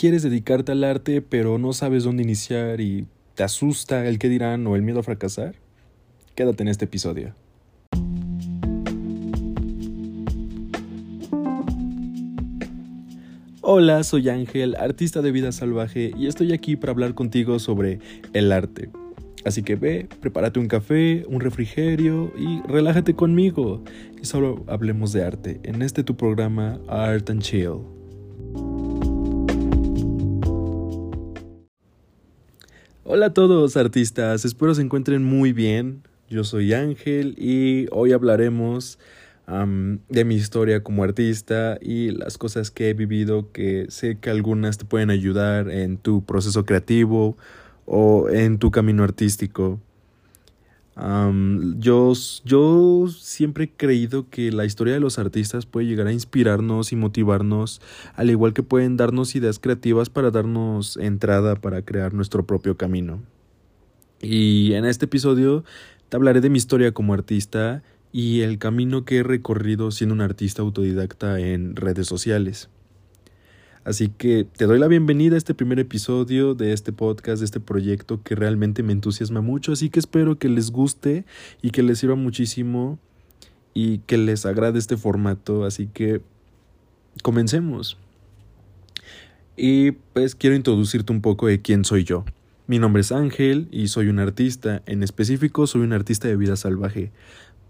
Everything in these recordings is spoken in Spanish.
quieres dedicarte al arte pero no sabes dónde iniciar y te asusta el qué dirán o el miedo a fracasar, quédate en este episodio. Hola, soy Ángel, artista de vida salvaje, y estoy aquí para hablar contigo sobre el arte. Así que ve, prepárate un café, un refrigerio y relájate conmigo. Y solo hablemos de arte en este tu programa Art and Chill. Hola a todos artistas, espero se encuentren muy bien. Yo soy Ángel y hoy hablaremos de mi historia como artista y las cosas que he vivido que sé que algunas te pueden ayudar en tu proceso creativo o en tu camino artístico yo, yo siempre he creído que la historia de los artistas puede llegar a inspirarnos y motivarnos, al igual que pueden darnos ideas creativas para darnos entrada para crear nuestro propio camino. Y en este episodio te hablaré de mi historia como artista y el camino que he recorrido siendo un artista autodidacta en redes sociales. Así que te doy la bienvenida a este primer episodio de este podcast, de este proyecto que realmente me entusiasma mucho. Así que espero que les guste y que les sirva muchísimo y que les agrade este formato. Así que comencemos. Y pues quiero introducirte un poco de quién soy yo. Mi nombre es Ángel y soy un artista. En específico, soy un artista de vida salvaje.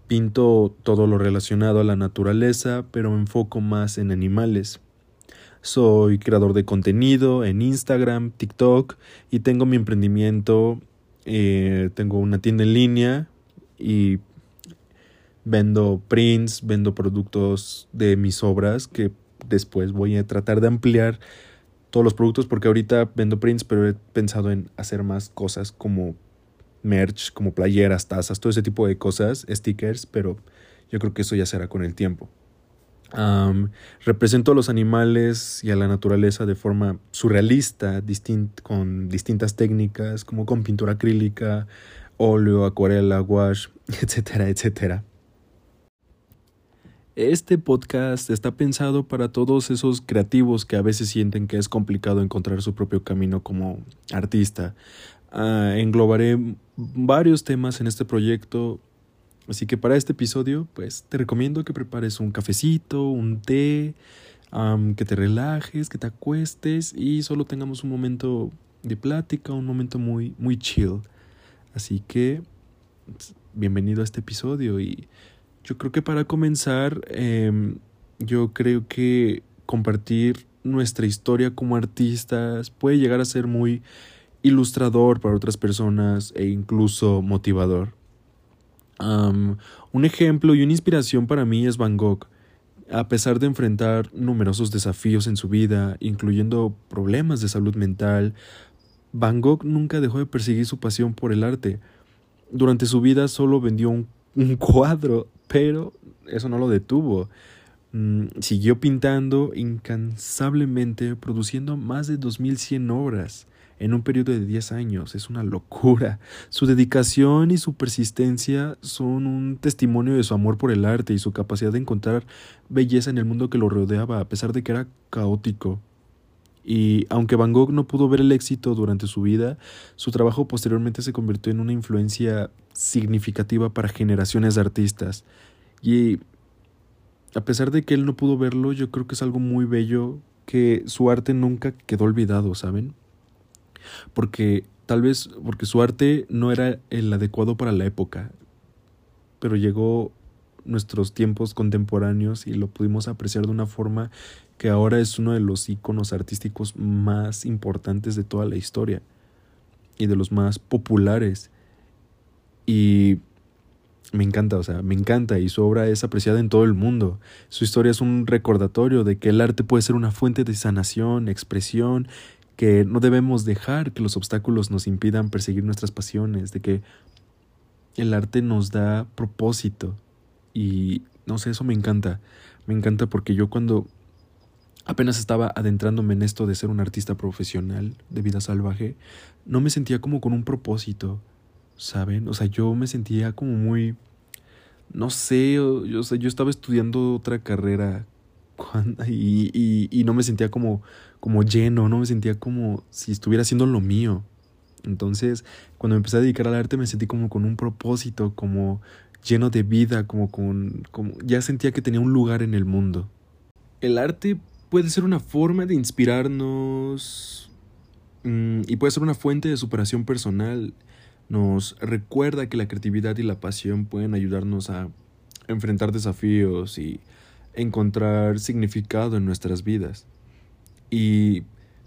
Pinto todo lo relacionado a la naturaleza, pero me enfoco más en animales. Soy creador de contenido en Instagram, TikTok y tengo mi emprendimiento. Eh, tengo una tienda en línea y vendo prints, vendo productos de mis obras que después voy a tratar de ampliar todos los productos porque ahorita vendo prints, pero he pensado en hacer más cosas como merch, como playeras, tazas, todo ese tipo de cosas, stickers, pero yo creo que eso ya será con el tiempo. Represento a los animales y a la naturaleza de forma surrealista, con distintas técnicas, como con pintura acrílica, óleo, acuarela, wash, etcétera, etcétera. Este podcast está pensado para todos esos creativos que a veces sienten que es complicado encontrar su propio camino como artista. Ah, englobaré varios temas en este proyecto, así que para este episodio, pues te recomiendo que prepares un cafecito, un té, que te relajes, que te acuestes y solo tengamos un momento de plática, un momento muy, muy chill. Así que, bienvenido a este episodio y yo creo que para comenzar, em, yo creo que compartir nuestra historia como artistas puede llegar a ser muy ilustrador para otras personas e incluso motivador. Un ejemplo y una inspiración para mí es Van Gogh. A pesar de enfrentar numerosos desafíos en su vida, incluyendo problemas de salud mental, Van Gogh nunca dejó de perseguir su pasión por el arte. Durante su vida solo vendió un cuadro, pero eso no lo detuvo. Mm, siguió pintando incansablemente, produciendo más de 2100 obras en un periodo de 10 años. Es una locura. Su dedicación y su persistencia son un testimonio de su amor por el arte y su capacidad de encontrar belleza en el mundo que lo rodeaba, a pesar de que era caótico. Y aunque Van Gogh no pudo ver el éxito durante su vida, su trabajo posteriormente se convirtió en una influencia significativa para generaciones de artistas. Y a pesar de que él no pudo verlo, yo creo que es algo muy bello que su arte nunca quedó olvidado, ¿saben? Porque tal vez porque su arte no era el adecuado para la época, pero llegó nuestros tiempos contemporáneos y lo pudimos apreciar de una forma que ahora es uno de los iconos artísticos más importantes de toda la historia y de los más populares. Y me encanta, o sea, me encanta y su obra es apreciada en todo el mundo. Su historia es un recordatorio de que el arte puede ser una fuente de sanación, expresión, que no debemos dejar que los obstáculos nos impidan perseguir nuestras pasiones, de que el arte nos da propósito. Y no sé, eso me encanta. Me encanta porque yo cuando apenas estaba adentrándome en esto de ser un artista profesional de vida salvaje, no me sentía como con un propósito, ¿saben? O sea, yo me sentía como muy, no sé, yo, yo estaba estudiando otra carrera y, y, y, no me sentía como, como lleno, no me sentía como si estuviera haciendo lo mío. Entonces, cuando me empecé a dedicar al arte me sentí como con un propósito, como lleno de vida, como con como ya sentía que tenía un lugar en el mundo. El arte puede ser una forma de inspirarnos mm, y puede ser una fuente de superación personal. Nos recuerda que la creatividad y la pasión pueden ayudarnos a enfrentar desafíos y encontrar significado en nuestras vidas. Y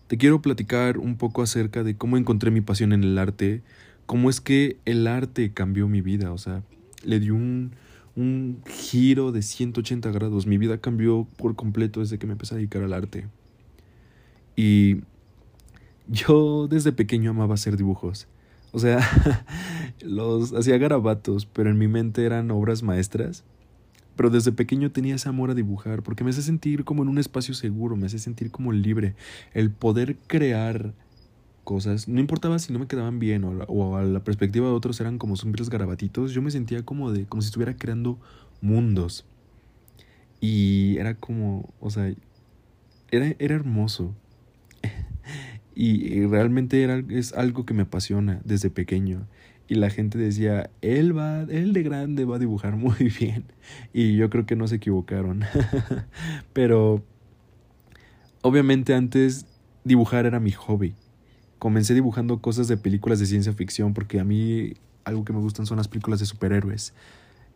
te quiero platicar un poco acerca de cómo encontré mi pasión en el arte, cómo es que el arte cambió mi vida, o sea, le dio un, un giro de 180 grados. Mi vida cambió por completo desde que me empecé a dedicar al arte. Y yo desde pequeño amaba hacer dibujos. O sea, los hacía garabatos, pero en mi mente eran obras maestras. Pero desde pequeño tenía ese amor a dibujar, porque me hace sentir como en un espacio seguro, me hace sentir como libre. El poder crear cosas, no importaba si no me quedaban bien o, a la perspectiva de otros eran como simples garabatitos, yo me sentía como de, como si estuviera creando mundos. Y era como, o sea, era, era hermoso. y, y, realmente era, es algo que me apasiona desde pequeño y la gente decía, él va, él de grande va a dibujar muy bien. Y yo creo que no se equivocaron. Pero obviamente antes dibujar era mi hobby. Comencé dibujando cosas de películas de ciencia ficción porque a mí algo que me gustan son las películas de superhéroes.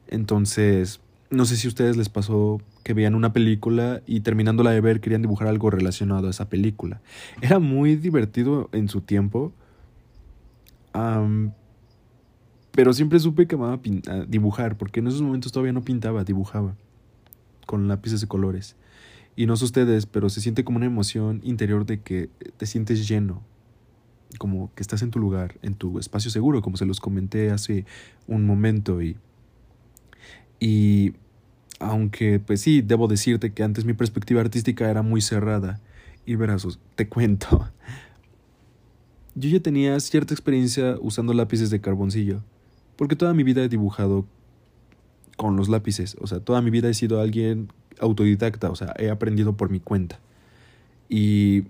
Entonces, no sé si a ustedes les pasó que veían una película y terminándola de ver querían dibujar algo relacionado a esa película. Era muy divertido en su tiempo. Pero siempre supe que amaba dibujar, porque en esos momentos todavía no pintaba, dibujaba con lápices de colores. Y no sé ustedes, pero se siente como una emoción interior de que te sientes lleno, como que estás en tu lugar, en tu espacio seguro, como se los comenté hace un momento. Y, y aunque, pues sí, debo decirte que antes mi perspectiva artística era muy cerrada. Y verás, te cuento. Yo ya tenía cierta experiencia usando lápices de carboncillo porque toda mi vida he dibujado con los lápices. O sea, toda mi vida he sido alguien autodidacta. O sea, he aprendido por mi cuenta. Y...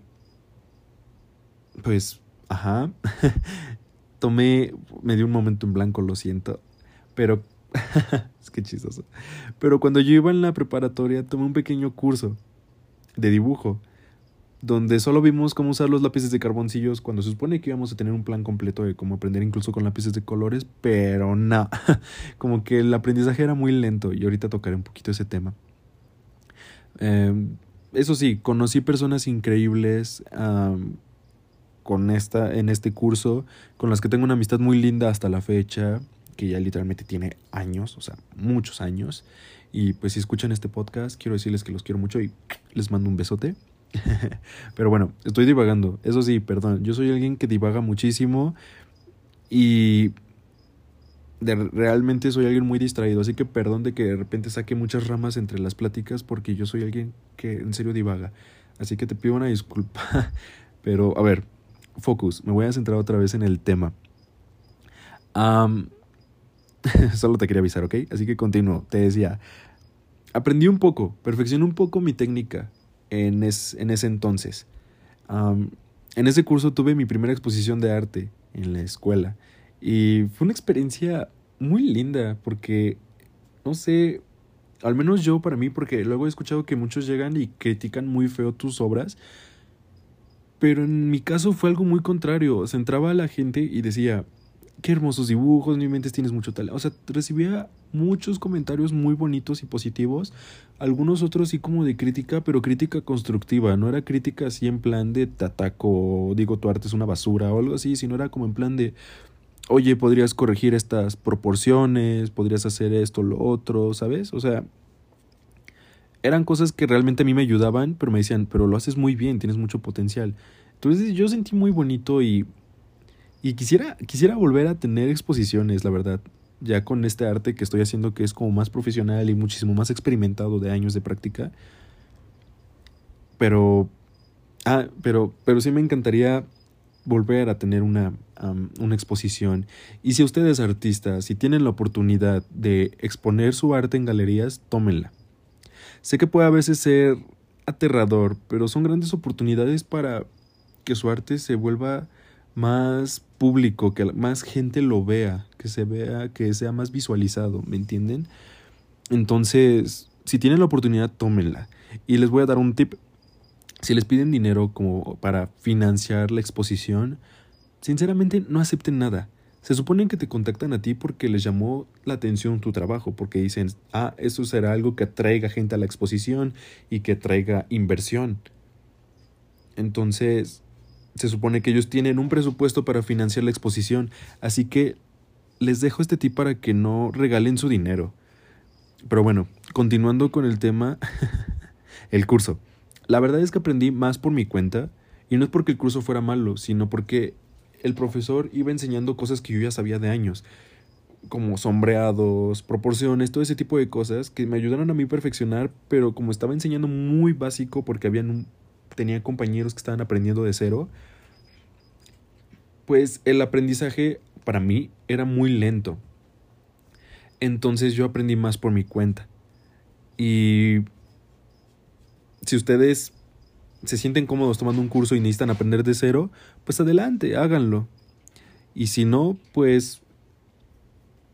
Pues, ajá. Tomé... Me dio un momento en blanco, lo siento. Pero... es que chistoso. Pero cuando yo iba en la preparatoria tomé un pequeño curso de dibujo donde solo vimos cómo usar los lápices de carboncillos cuando se supone que íbamos a tener un plan completo de cómo aprender incluso con lápices de colores, pero no, como que el aprendizaje era muy lento y ahorita tocaré un poquito ese tema. Em, eso sí, conocí personas increíbles con esta, en este curso, con las que tengo una amistad muy linda hasta la fecha, que ya literalmente tiene años, o sea, muchos años. Y pues si escuchan este podcast, quiero decirles que los quiero mucho y les mando un besote. Pero bueno, estoy divagando. Eso sí, perdón. Yo soy alguien que divaga muchísimo y realmente soy alguien muy distraído. Así que perdón de que de repente saque muchas ramas entre las pláticas porque yo soy alguien que en serio divaga. Así que te pido una disculpa. Pero a ver, focus. Me voy a centrar otra vez en el tema. solo te quería avisar, ¿ok? Así que continúo. Te decía, aprendí un poco, perfeccioné un poco mi técnica en, en ese entonces. en ese curso tuve mi primera exposición de arte en la escuela y fue una experiencia muy linda porque, no sé, al menos yo para mí, porque luego he escuchado que muchos llegan y critican muy feo tus obras, pero en mi caso fue algo muy contrario. Se entraba a la gente y decía, qué hermosos dibujos, mi mente tienes mucho talento. O sea, recibía muchos comentarios muy bonitos y positivos, algunos otros sí como de crítica, pero crítica constructiva, no era crítica así en plan de te ataco, digo tu arte es una basura o algo así, sino era como en plan de, oye, podrías corregir estas proporciones, podrías hacer esto, lo otro, ¿sabes? O sea, eran cosas que realmente a mí me ayudaban, pero me decían, pero lo haces muy bien, tienes mucho potencial. Entonces yo sentí muy bonito y y quisiera, quisiera volver a tener exposiciones, la verdad, ya con este arte que estoy haciendo que es como más profesional y muchísimo más experimentado de años de práctica. Pero, ah, pero, pero sí me encantaría volver a tener una, una exposición. Y si ustedes artistas, si tienen la oportunidad de exponer su arte en galerías, tómenla. Sé que puede a veces ser aterrador, pero son grandes oportunidades para que su arte se vuelva más público, que más gente lo vea, que se vea, que sea más visualizado, ¿me entienden? Entonces, si tienen la oportunidad, tómenla. Y les voy a dar un tip. Si les piden dinero como para financiar la exposición, sinceramente no acepten nada. Se supone que te contactan a ti porque les llamó la atención tu trabajo, porque dicen, ah, eso será algo que atraiga gente a la exposición y que traiga inversión. Entonces, se supone que ellos tienen un presupuesto para financiar la exposición, así que les dejo este tip para que no regalen su dinero. Pero bueno, continuando con el tema, el curso. La verdad es que aprendí más por mi cuenta, y no es porque el curso fuera malo, sino porque el profesor iba enseñando cosas que yo ya sabía de años, como sombreados, proporciones, todo ese tipo de cosas que me ayudaron a mí perfeccionar, pero como estaba enseñando muy básico porque habían un, tenía compañeros que estaban aprendiendo de cero, pues el aprendizaje para mí era muy lento. Entonces yo aprendí más por mi cuenta. Y si ustedes se sienten cómodos tomando un curso y necesitan aprender de cero, pues adelante, háganlo. Y si no, pues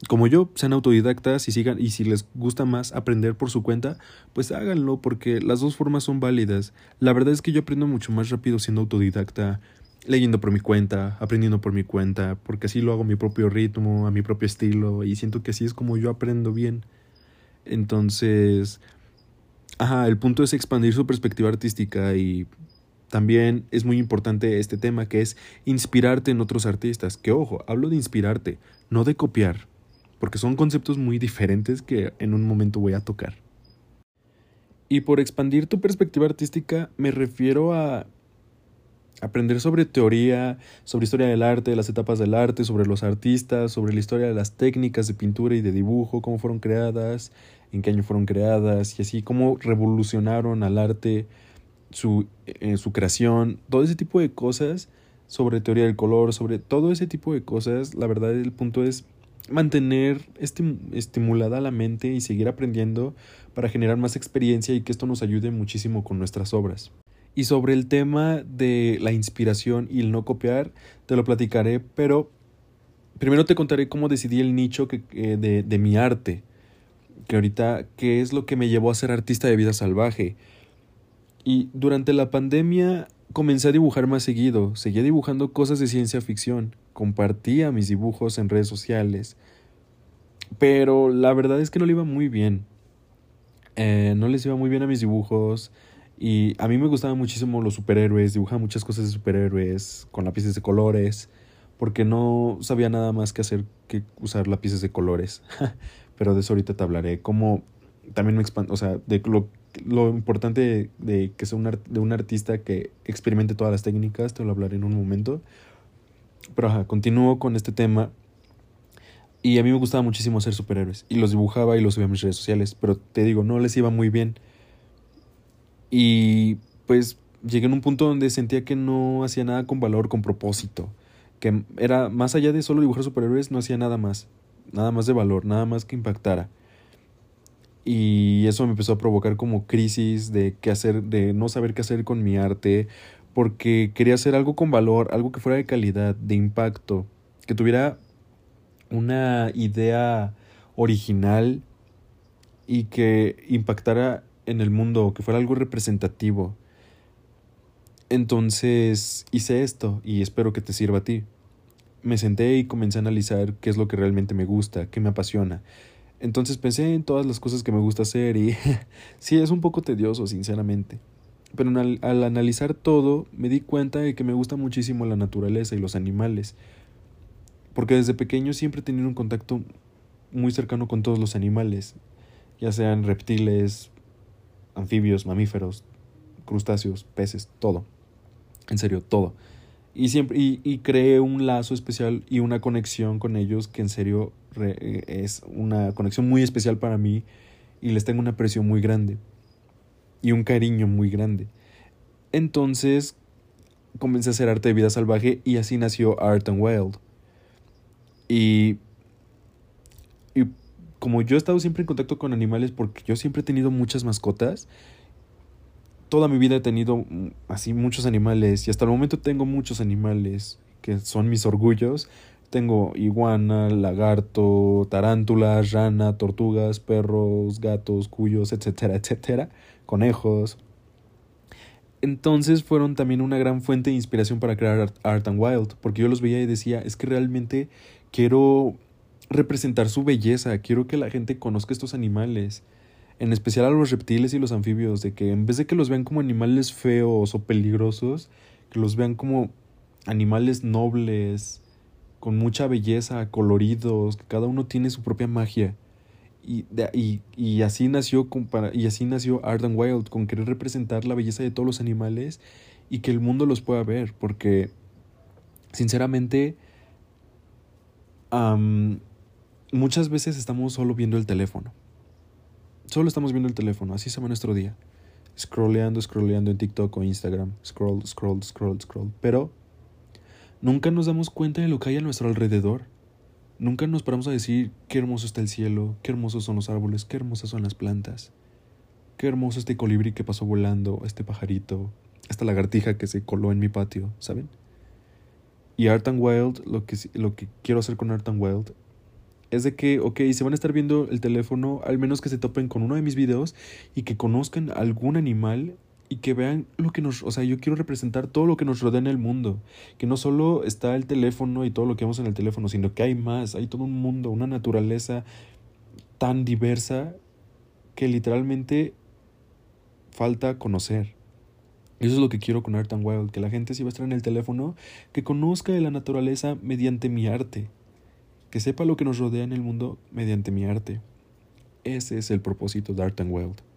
como yo, sean autodidactas y sigan, y si les gusta más aprender por su cuenta, pues háganlo, porque las dos formas son válidas. La verdad es que yo aprendo mucho más rápido siendo autodidacta, leyendo por mi cuenta, aprendiendo por mi cuenta, porque así lo hago a mi propio ritmo, a mi propio estilo, y siento que así es como yo aprendo bien. Entonces, ajá, el punto es expandir su perspectiva artística y también es muy importante este tema que es inspirarte en otros artistas. Que ojo, hablo de inspirarte, no de copiar porque son conceptos muy diferentes que en un momento voy a tocar. Y por expandir tu perspectiva artística me refiero a aprender sobre teoría, sobre historia del arte, las etapas del arte, sobre los artistas, sobre la historia de las técnicas de pintura y de dibujo, cómo fueron creadas, en qué año fueron creadas y así cómo revolucionaron al arte, su, eh, su creación, todo ese tipo de cosas sobre teoría del color, sobre todo ese tipo de cosas, la verdad el punto es mantener estimulada la mente y seguir aprendiendo para generar más experiencia y que esto nos ayude muchísimo con nuestras obras. Y sobre el tema de la inspiración y el no copiar, te lo platicaré, pero primero te contaré cómo decidí el nicho que, de, de mi arte, que ahorita, qué es lo que me llevó a ser artista de vida salvaje. Y durante la pandemia comencé a dibujar más seguido, seguía dibujando cosas de ciencia ficción, compartía mis dibujos en redes sociales, pero la verdad es que no le iba muy bien. Eh, no les iba muy bien a mis dibujos y a mí me gustaban muchísimo los superhéroes, dibujaba muchas cosas de superhéroes con lápices de colores, porque no sabía nada más que hacer que usar lápices de colores. pero de eso ahorita te hablaré, como también me expand o sea, de lo lo importante de, que sea un, de un artista que experimente todas las técnicas, te lo hablaré en un momento. Pero ajá, continúo con este tema. Y a mí me gustaba muchísimo hacer superhéroes. Y los dibujaba y los subía a mis redes sociales. Pero te digo, no les iba muy bien. Y pues llegué a un punto donde sentía que no hacía nada con valor, con propósito. Que era más allá de solo dibujar superhéroes, no hacía nada más. Nada más de valor, nada más que impactara. Y eso me empezó a provocar como crisis de qué hacer, de no saber qué hacer con mi arte, porque quería hacer algo con valor, algo que fuera de calidad, de impacto, que tuviera una idea original y que impactara en el mundo, que fuera algo representativo. Entonces hice esto y espero que te sirva a ti. Me senté y comencé a analizar qué es lo que realmente me gusta, qué me apasiona, entonces pensé en todas las cosas que me gusta hacer y sí, es un poco tedioso, sinceramente. Pero al, al, analizar todo me di cuenta de que me gusta muchísimo la naturaleza y los animales. Porque desde pequeño siempre he tenido un contacto muy cercano con todos los animales, ya sean reptiles, anfibios, mamíferos, crustáceos, peces, todo. En serio, todo. Y siempre y, y creé un lazo especial y una conexión con ellos que en serio es una conexión muy especial para mí y les tengo un aprecio muy grande y un cariño muy grande. Entonces comencé a hacer arte de vida salvaje y así nació Art and Wild. Y, y como yo he estado siempre en contacto con animales porque yo siempre he tenido muchas mascotas, toda mi vida he tenido mm, así muchos animales y hasta el momento tengo muchos animales que son mis orgullos. Tengo iguana, lagarto, tarántulas, rana, tortugas, perros, gatos, cuyos, etcétera, etcétera, conejos. Entonces fueron también una gran fuente de inspiración para crear Art and Wild, porque yo los veía y decía, es que realmente quiero representar su belleza, quiero que la gente conozca estos animales, en especial a los reptiles y los anfibios, de que en vez de que los vean como animales feos o peligrosos, que los vean como animales nobles, con mucha belleza, coloridos, que cada uno tiene su propia magia. Y, y, y, así nació y así nació Art and Wild, con querer representar la belleza de todos los animales y que el mundo los pueda ver, porque sinceramente muchas veces estamos solo viendo el teléfono. Solo estamos viendo el teléfono, así se va nuestro día. Scrolleando, scrolleando en TikTok o Instagram. Scroll, scroll, scroll, scroll. Pero nunca nos damos cuenta de lo que hay a nuestro alrededor. Nunca nos paramos a decir qué hermoso está el cielo, qué hermosos son los árboles, qué hermosas son las plantas. Qué hermoso este colibrí que pasó volando, este pajarito, esta lagartija que se coló en mi patio, ¿saben? Y Art and Wild, lo que, lo que quiero hacer con Art and Wild es de que, ok, se van a estar viendo el teléfono, al menos que se topen con uno de mis videos y que conozcan algún animal y que vean lo que nos, o sea, yo quiero representar todo lo que nos rodea en el mundo, que no solo está el teléfono y todo lo que vemos en el teléfono, sino que hay más, hay todo un mundo, una naturaleza tan diversa que literalmente falta conocer. Eso es lo que quiero con Art and Wild, que la gente si va a estar en el teléfono, que conozca de la naturaleza mediante mi arte, que sepa lo que nos rodea en el mundo mediante mi arte. Ese es el propósito de Art and Wild.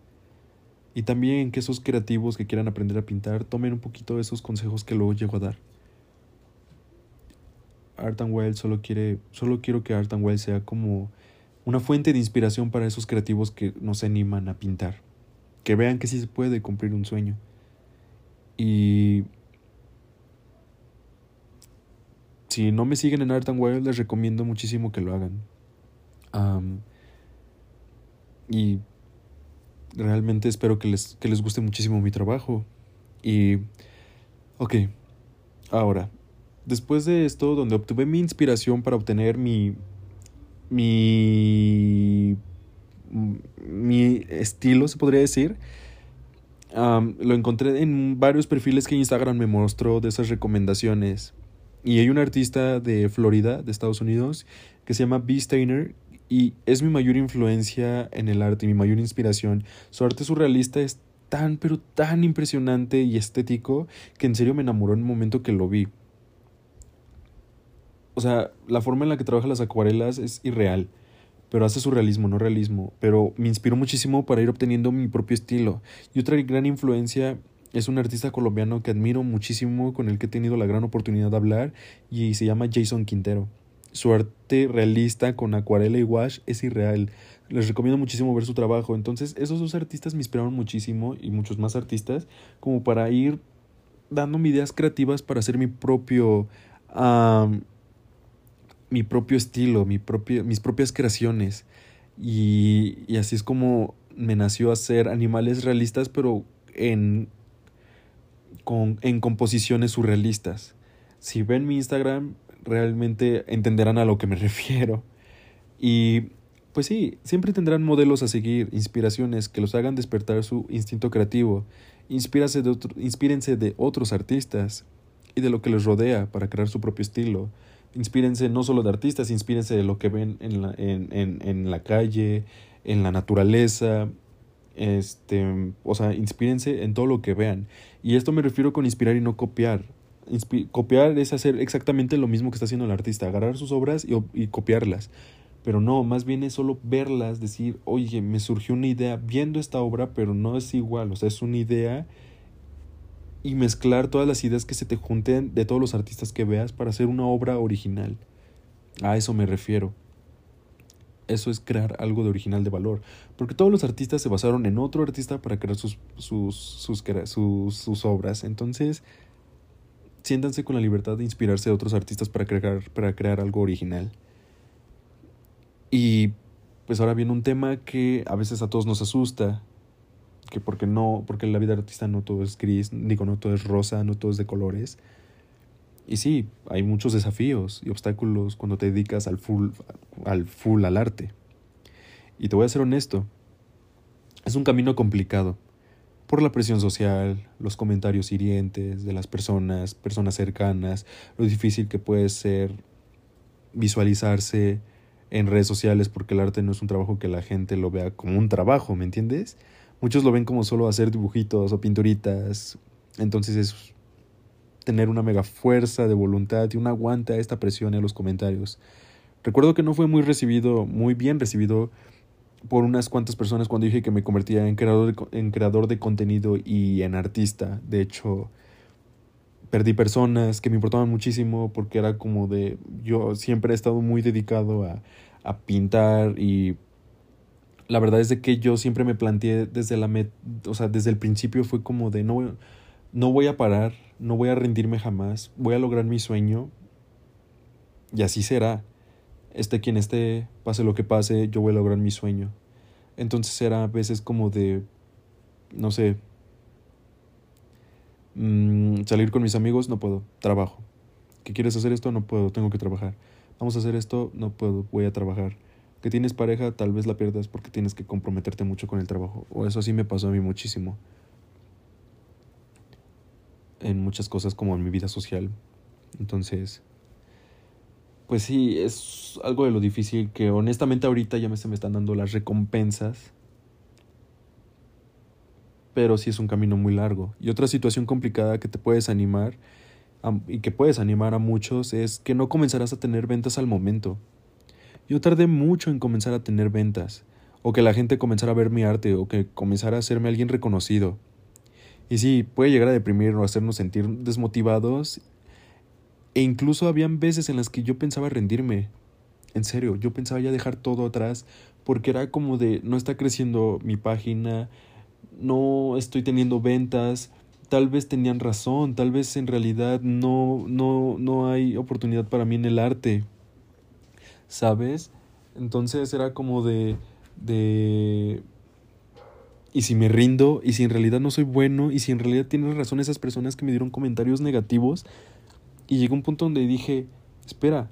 Y también que esos creativos que quieran aprender a pintar tomen un poquito de esos consejos que luego llego a dar. Art and Wild solo quiere, solo quiero que Art and Wild sea como una fuente de inspiración para esos creativos que nos animan a pintar. Que vean que sí se puede cumplir un sueño. Y si no me siguen en Art Wild, les recomiendo muchísimo que lo hagan. y realmente espero que les, que les guste muchísimo mi trabajo. Y, ok, ahora, después de esto, donde obtuve mi inspiración para obtener mi, mi, mi estilo, se podría decir, lo encontré en varios perfiles que Instagram me mostró de esas recomendaciones. Y hay un artista de Florida, de Estados Unidos, que se llama B. Steiner y es mi mayor influencia en el arte, mi mayor inspiración. Su arte surrealista es tan, pero tan impresionante y estético que en serio me enamoró en el momento que lo vi. O sea, la forma en la que trabaja las acuarelas es irreal, pero hace surrealismo, no realismo. Pero me inspiró muchísimo para ir obteniendo mi propio estilo. Y otra gran influencia es un artista colombiano que admiro muchísimo, con el que he tenido la gran oportunidad de hablar, y se llama Jason Quintero. Su arte realista con acuarela y wash es irreal. Les recomiendo muchísimo ver su trabajo. Entonces, esos dos artistas me inspiraron muchísimo, y muchos más artistas, como para ir dándome ideas creativas para hacer mi propio. mi propio estilo, mi propio, mis propias creaciones. Y, y así es como me nació hacer animales realistas, pero en con, en composiciones surrealistas. Si ven mi Instagram, realmente entenderán a lo que me refiero. Y pues sí, siempre tendrán modelos a seguir, inspiraciones que los hagan despertar su instinto creativo. Inspírase de inspírense de otros artistas y de lo que les rodea para crear su propio estilo. Inspírense no solo de artistas, inspírense de lo que ven en la, en, en, en la calle, en la naturaleza, este, o sea, inspírense en todo lo que vean. Y esto me refiero con inspirar y no copiar. Copiar es hacer exactamente lo mismo que está haciendo el artista, agarrar sus obras y, copiarlas. Pero no, más bien es solo verlas, decir, oye, me surgió una idea viendo esta obra, pero no es igual, o sea, es una idea y mezclar todas las ideas que se te junten de todos los artistas que veas para hacer una obra original. A eso me refiero eso es crear algo de original de valor. Porque todos los artistas se basaron en otro artista para crear sus, sus, sus, obras. Entonces, siéntanse con la libertad de inspirarse de otros artistas para crear, para crear algo original. Y pues ahora viene un tema que a veces a todos nos asusta. que porque no, porque la vida artista no todo es gris, digo, no todo es rosa, no todo es de colores. Y sí, hay muchos desafíos y obstáculos cuando te dedicas al full, al full al arte. Y te voy a ser honesto, es un camino complicado por la presión social, los comentarios hirientes de las personas, personas cercanas, lo difícil que puede ser visualizarse en redes sociales porque el arte no es un trabajo que la gente lo vea como un trabajo, ¿me entiendes? Muchos lo ven como solo hacer dibujitos o pinturitas, entonces es tener una mega fuerza de voluntad y un aguante a esta presión en los comentarios. Recuerdo que no fue muy recibido, muy bien recibido por unas cuantas personas cuando dije que me convertía en creador de, en creador de contenido y en artista. De hecho, perdí personas que me importaban muchísimo porque era como de yo siempre he estado muy dedicado a, a pintar y la verdad es de que yo siempre me planteé desde la met, o sea, desde el principio fue como de no no voy a parar, no voy a rendirme jamás, voy a lograr mi sueño y así será. Esté quien esté, pase lo que pase, yo voy a lograr mi sueño. Entonces era a veces como de no sé, Mm, salir con mis amigos, no puedo, trabajo. ¿Qué quieres hacer esto? No puedo, tengo que trabajar. Vamos a hacer esto, no puedo, voy a trabajar. Que tienes pareja, tal vez la pierdas porque tienes que comprometerte mucho con el trabajo. O eso sí me pasó a mí muchísimo. En muchas cosas como en mi vida social. Entonces, pues sí, es algo de lo difícil que honestamente ahorita ya me se me están dando las recompensas pero sí es un camino muy largo. Y otra situación complicada que te puedes animar y que puedes animar a muchos es que no comenzarás a tener ventas al momento. Yo tardé mucho en comenzar a tener ventas, o que la gente comenzara a ver mi arte, o que comenzara a hacerme alguien reconocido. Y sí, puede llegar a deprimir o hacernos sentir desmotivados, e incluso habían veces en las que yo pensaba rendirme. En serio, yo pensaba ya dejar todo atrás, porque era como de no está creciendo mi página, no estoy teniendo ventas, tal vez tenían razón, tal vez en realidad no, no, no hay oportunidad para mí en el arte, ¿sabes? Entonces era como de, de, y si me rindo, y si en realidad no soy bueno, y si en realidad tienen razón esas personas que me dieron comentarios negativos, y llegó un punto donde dije, espera,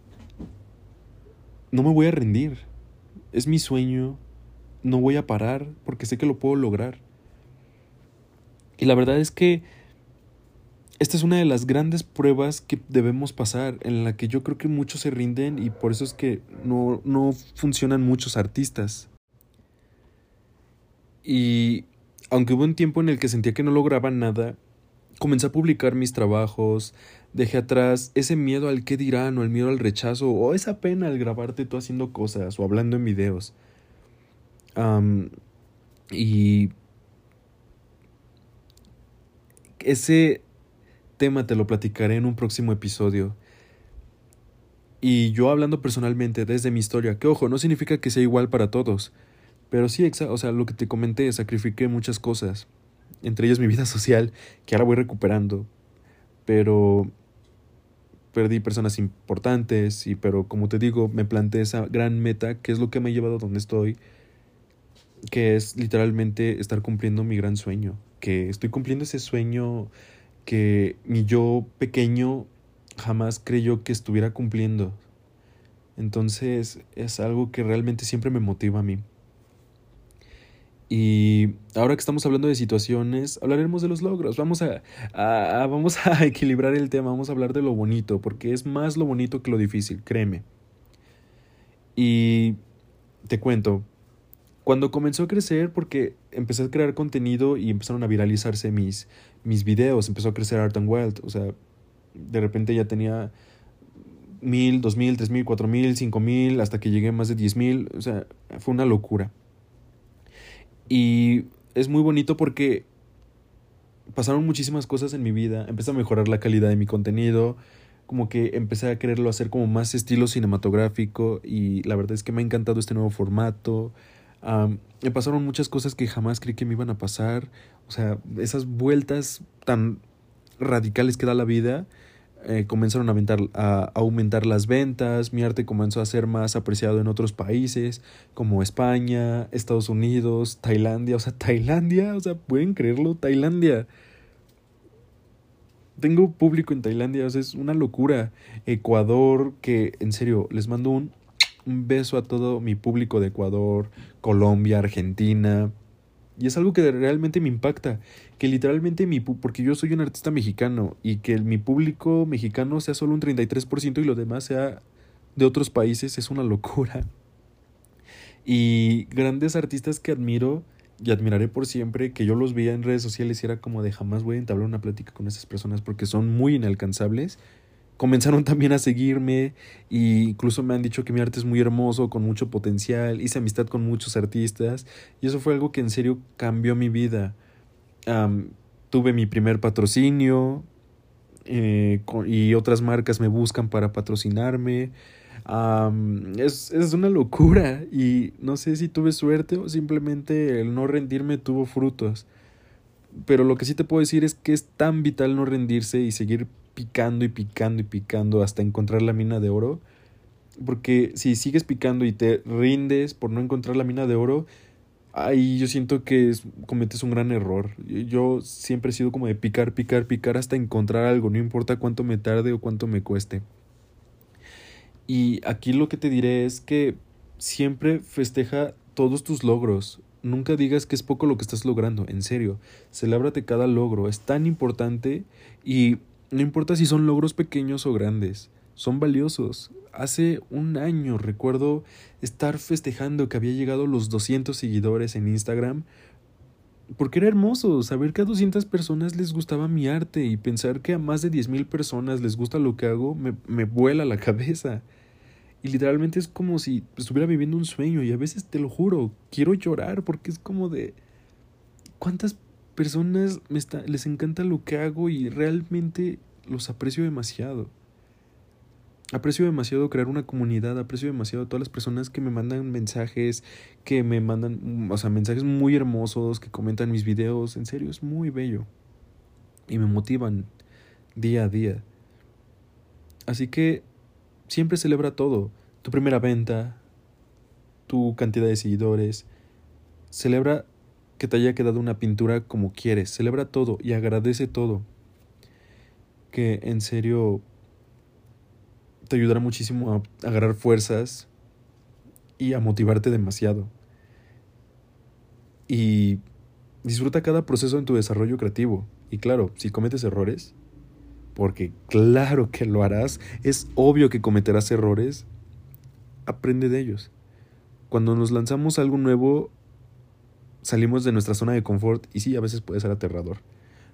no me voy a rendir, es mi sueño, no voy a parar porque sé que lo puedo lograr. Y la verdad es que esta es una de las grandes pruebas que debemos pasar, en la que yo creo que muchos se rinden y por eso es que no, no funcionan muchos artistas. Y aunque hubo un tiempo en el que sentía que no lograba nada, comencé a publicar mis trabajos, dejé atrás ese miedo al qué dirán o el miedo al rechazo o esa pena al grabarte tú haciendo cosas o hablando en videos. y ese tema te lo platicaré en un próximo episodio. Y yo hablando personalmente desde mi historia, que ojo, no significa que sea igual para todos, pero sí, o sea, lo que te comenté, sacrifiqué muchas cosas, entre ellas mi vida social, que ahora voy recuperando, pero perdí personas importantes, y pero como te digo, me planteé esa gran meta, que es lo que me ha llevado a donde estoy, que es literalmente estar cumpliendo mi gran sueño, que estoy cumpliendo ese sueño que mi yo pequeño jamás creyó que estuviera cumpliendo. Entonces es algo que realmente siempre me motiva a mí. Y ahora que estamos hablando de situaciones, hablaremos de los logros. Vamos a, a, vamos a equilibrar el tema, vamos a hablar de lo bonito, porque es más lo bonito que lo difícil, créeme. Y te cuento, cuando comenzó a crecer, porque empecé a crear contenido y empezaron a viralizarse mis, mis videos, empezó a crecer Art and Wild, o sea, de repente ya tenía mil, dos mil, tres mil, cuatro mil, cinco mil, hasta que llegué a más de diez mil, o sea, fue una locura. Y es muy bonito porque pasaron muchísimas cosas en mi vida, empecé a mejorar la calidad de mi contenido, como que empecé a quererlo hacer como más estilo cinematográfico y la verdad es que me ha encantado este nuevo formato, me pasaron muchas cosas que jamás creí que me iban a pasar. O sea, esas vueltas tan radicales que da la vida eh, comenzaron a, a, aumentar las ventas, mi arte comenzó a ser más apreciado en otros países como España, Estados Unidos, Tailandia, o sea, Tailandia, o sea, pueden creerlo, Tailandia. Tengo público en Tailandia, o sea, es una locura. Ecuador, que en serio, les mando un, un beso a todo mi público de Ecuador, Colombia, Argentina, y es algo que realmente me impacta, que literalmente mi porque yo soy un artista mexicano y que mi público mexicano sea solo un 33% y lo demás sea de otros países es una locura. Y grandes artistas que admiro y admiraré por siempre, que yo los veía en redes sociales y era como de jamás voy a entablar una plática con esas personas porque son muy inalcanzables comenzaron también a seguirme e incluso me han dicho que mi arte es muy hermoso, con mucho potencial, hice amistad con muchos artistas y eso fue algo que en serio cambió mi vida. tuve mi primer patrocinio eh, y otras marcas me buscan para patrocinarme. es, es una locura y no sé si tuve suerte o simplemente el no rendirme tuvo frutos. Pero lo que sí te puedo decir es que es tan vital no rendirse y seguir picando y picando y picando hasta encontrar la mina de oro. Porque si sigues picando y te rindes por no encontrar la mina de oro, ahí yo siento que cometes un gran error. Yo siempre he sido como de picar, picar, picar hasta encontrar algo, no importa cuánto me tarde o cuánto me cueste. Y aquí lo que te diré es que siempre festeja todos tus logros. Nunca digas que es poco lo que estás logrando, en serio. Celébrate cada logro, es tan importante y no importa si son logros pequeños o grandes, son valiosos. Hace un año recuerdo estar festejando que había llegado los 200 seguidores en Instagram porque era hermoso saber que a 200 personas les gustaba mi arte y pensar que a más de 10.000 personas les gusta lo que hago me, me vuela la cabeza. Y literalmente es como si estuviera viviendo un sueño y a veces te lo juro, quiero llorar porque es como de... ¿Cuántas personas me está, les encanta lo que hago y realmente los aprecio demasiado. Aprecio demasiado crear una comunidad, aprecio demasiado a todas las personas que me mandan mensajes, que me mandan, o sea, mensajes muy hermosos, que comentan mis videos, en serio, es muy bello. Y me motivan día a día. Así que siempre celebra todo, tu primera venta, tu cantidad de seguidores, celebra que te haya quedado una pintura como quieres. Celebra todo y agradece todo. Que en serio te ayudará muchísimo a agarrar fuerzas y a motivarte demasiado. Y disfruta cada proceso en tu desarrollo creativo. Y claro, si cometes errores, porque claro que lo harás, es obvio que cometerás errores, aprende de ellos. Cuando nos lanzamos algo nuevo, salimos de nuestra zona de confort y sí, a veces puede ser aterrador.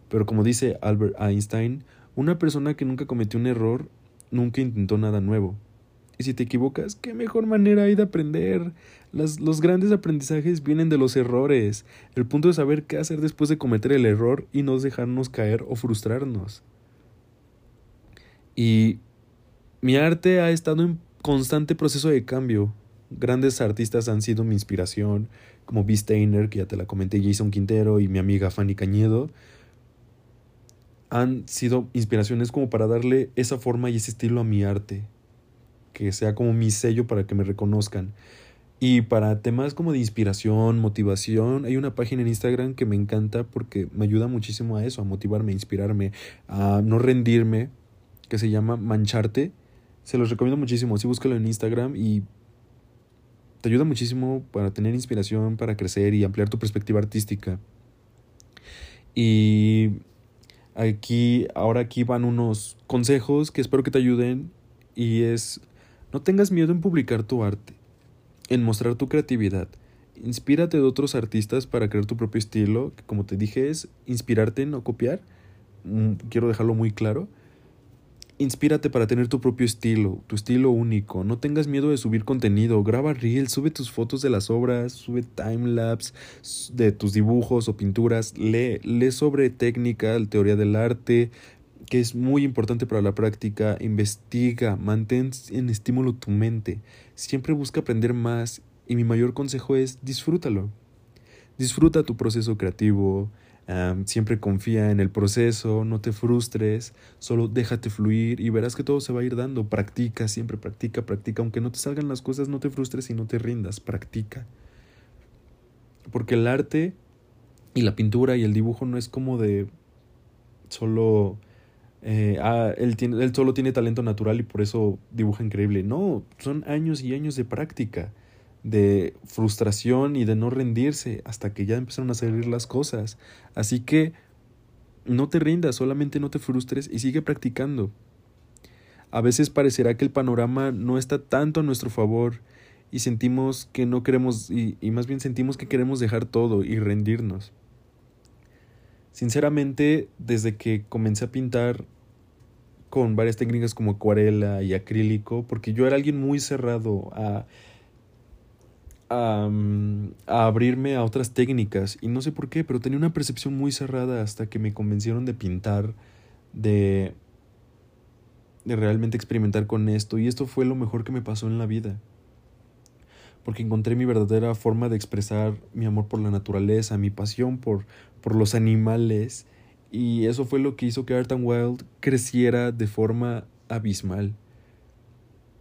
Pero como dice Albert Einstein, una persona que nunca cometió un error nunca intentó nada nuevo. Y si te equivocas, ¿qué mejor manera hay de aprender? los grandes aprendizajes vienen de los errores. El punto es saber qué hacer después de cometer el error y no dejarnos caer o frustrarnos. Y mi arte ha estado en constante proceso de cambio. Grandes artistas han sido mi inspiración, como B. Steiner, que ya te la comenté, Jason Quintero y mi amiga Fanny Cañedo, han sido inspiraciones como para darle esa forma y ese estilo a mi arte, que sea como mi sello para que me reconozcan. Y para temas como de inspiración, motivación, hay una página en Instagram que me encanta porque me ayuda muchísimo a eso, a motivarme, a inspirarme, a no rendirme, que se llama Mancharte. Se los recomiendo muchísimo, sí búscalo en Instagram y te ayuda muchísimo para tener inspiración, para crecer y ampliar tu perspectiva artística. Y aquí, ahora aquí van unos consejos que espero que te ayuden y es, no tengas miedo en publicar tu arte, en mostrar tu creatividad. Inspírate de otros artistas para crear tu propio estilo, que como te dije es inspirarte, no copiar. Mm, quiero dejarlo muy claro Inspírate para tener tu propio estilo, tu estilo único. No tengas miedo de subir contenido. Graba reels, sube tus fotos de las obras, sube timelapse de tus dibujos o pinturas. Lee, lee sobre técnica, teoría del arte, que es muy importante para la práctica. Investiga, mantén en estímulo tu mente. Siempre busca aprender más y mi mayor consejo es disfrútalo. Disfruta tu proceso creativo, siempre confía en el proceso, no te frustres, solo déjate fluir y verás que todo se va a ir dando. Practica, siempre practica, practica. Aunque no te salgan las cosas, no te frustres y no te rindas, practica. Porque el arte y la pintura y el dibujo no es como de solo... Eh, ah, tiene, él solo tiene talento natural y por eso dibuja increíble. No, son años y años de práctica de frustración y de no rendirse hasta que ya empezaron a salir las cosas. Así que no te rindas, solamente no te frustres y sigue practicando. A veces parecerá que el panorama no está tanto a nuestro favor y sentimos que no queremos y, y más bien sentimos que queremos dejar todo y rendirnos. Sinceramente, desde que comencé a pintar con varias técnicas como acuarela y acrílico, porque yo era alguien muy cerrado a a, abrirme a otras técnicas y no sé por qué, pero tenía una percepción muy cerrada hasta que me convencieron de pintar, de, de realmente experimentar con esto y esto fue lo mejor que me pasó en la vida. Porque encontré mi verdadera forma de expresar mi amor por la naturaleza, mi pasión por, por los animales y eso fue lo que hizo que Art and Wild creciera de forma abismal.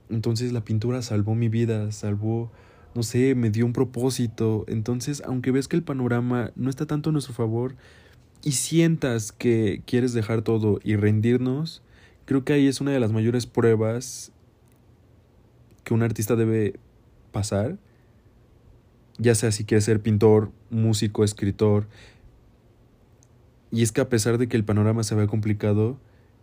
Entonces la pintura salvó mi vida, salvó no sé, me dio un propósito. Entonces, aunque ves que el panorama no está tanto a nuestro favor y sientas que quieres dejar todo y rendirnos, creo que ahí es una de las mayores pruebas que un artista debe pasar, ya sea si quiere ser pintor, músico, escritor. Y es que a pesar de que el panorama se vea complicado,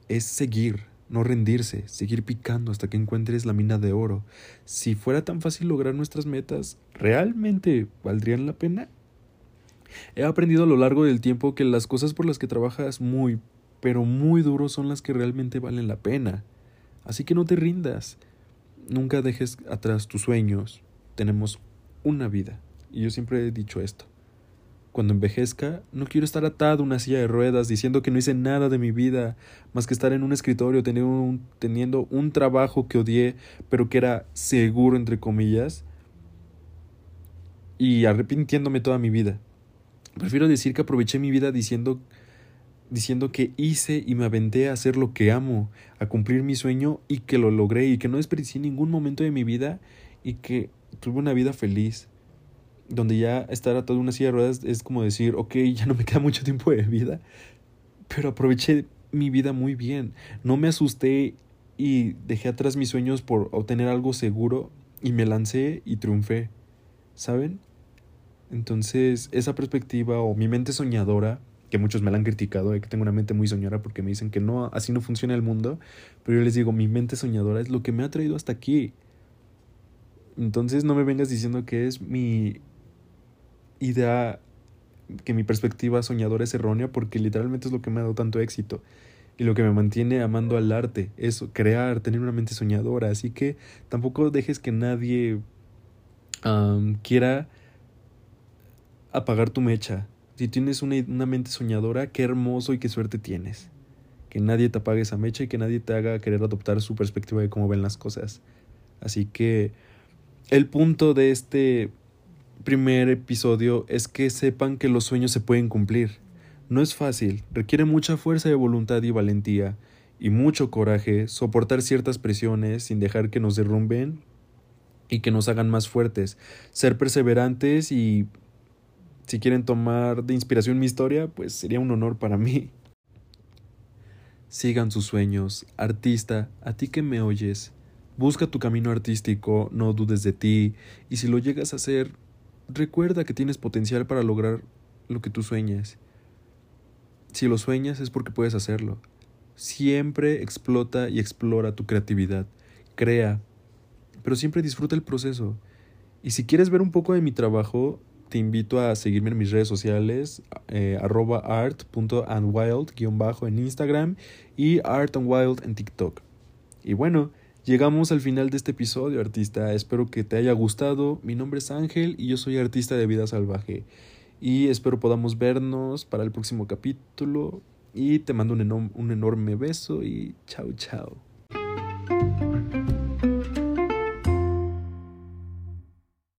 es seguir, no rendirse, seguir picando hasta que encuentres la mina de oro. Si fuera tan fácil lograr nuestras metas, ¿realmente valdrían la pena? He aprendido a lo largo del tiempo que las cosas por las que trabajas muy, pero muy duro son las que realmente valen la pena. Así que no te rindas. Nunca dejes atrás tus sueños. Tenemos una vida. Y yo siempre he dicho esto. Cuando envejezca, no quiero estar atado a una silla de ruedas diciendo que no hice nada de mi vida más que estar en un escritorio teniendo un, un trabajo que odié, pero que era seguro, entre comillas, y arrepintiéndome toda mi vida. Prefiero decir que aproveché mi vida diciendo diciendo que hice y me aventé a hacer lo que amo, a cumplir mi sueño y que lo logré y que no desperdicié ningún momento de mi vida y que tuve una vida feliz donde ya estar atado a una silla de ruedas es como decir, ok, ya no me queda mucho tiempo de vida, pero aproveché mi vida muy bien. No me asusté y dejé atrás mis sueños por obtener algo seguro y me lancé y triunfé. ¿Saben? Entonces, esa perspectiva o mi mente soñadora, que muchos me la han criticado, de que tengo una mente muy soñadora porque me dicen que no, así no funciona el mundo, pero yo les digo, mi mente soñadora es lo que me ha traído hasta aquí. Entonces no me vengas diciendo que es mi idea, que mi perspectiva soñadora es errónea porque literalmente es lo que me ha dado tanto éxito y lo que me mantiene amando al arte, eso, crear, tener una mente soñadora. Así que tampoco dejes que nadie quiera apagar tu mecha. Si tienes una, una, mente soñadora, qué hermoso y qué suerte tienes. Que nadie te apague esa mecha y que nadie te haga querer adoptar su perspectiva de cómo ven las cosas. Así que el punto de este primer episodio es que sepan que los sueños se pueden cumplir. No es fácil, requiere mucha fuerza de voluntad y valentía, y mucho coraje soportar ciertas presiones sin dejar que nos derrumben y que nos hagan más fuertes, ser perseverantes y si quieren tomar de inspiración mi historia, pues sería un honor para mí. Sigan sus sueños, artista, a ti que me oyes. Busca tu camino artístico, no dudes de ti, y si lo llegas a hacer, Recuerda que tienes potencial para lograr lo que tú sueñas. Si lo sueñas es porque puedes hacerlo. Siempre explota y explora tu creatividad. Crea, pero siempre disfruta el proceso. Y si quieres ver un poco de mi trabajo, te invito a seguirme en mis redes sociales, eh, arroba art.andwild, bajo en Instagram y artandwild en TikTok. Y bueno, Llegamos al final de este episodio, artista. Espero que te haya gustado. Mi nombre es Ángel y yo soy artista de vida salvaje. Y espero podamos vernos para el próximo capítulo. Y te mando un, enorme beso y chao, chao.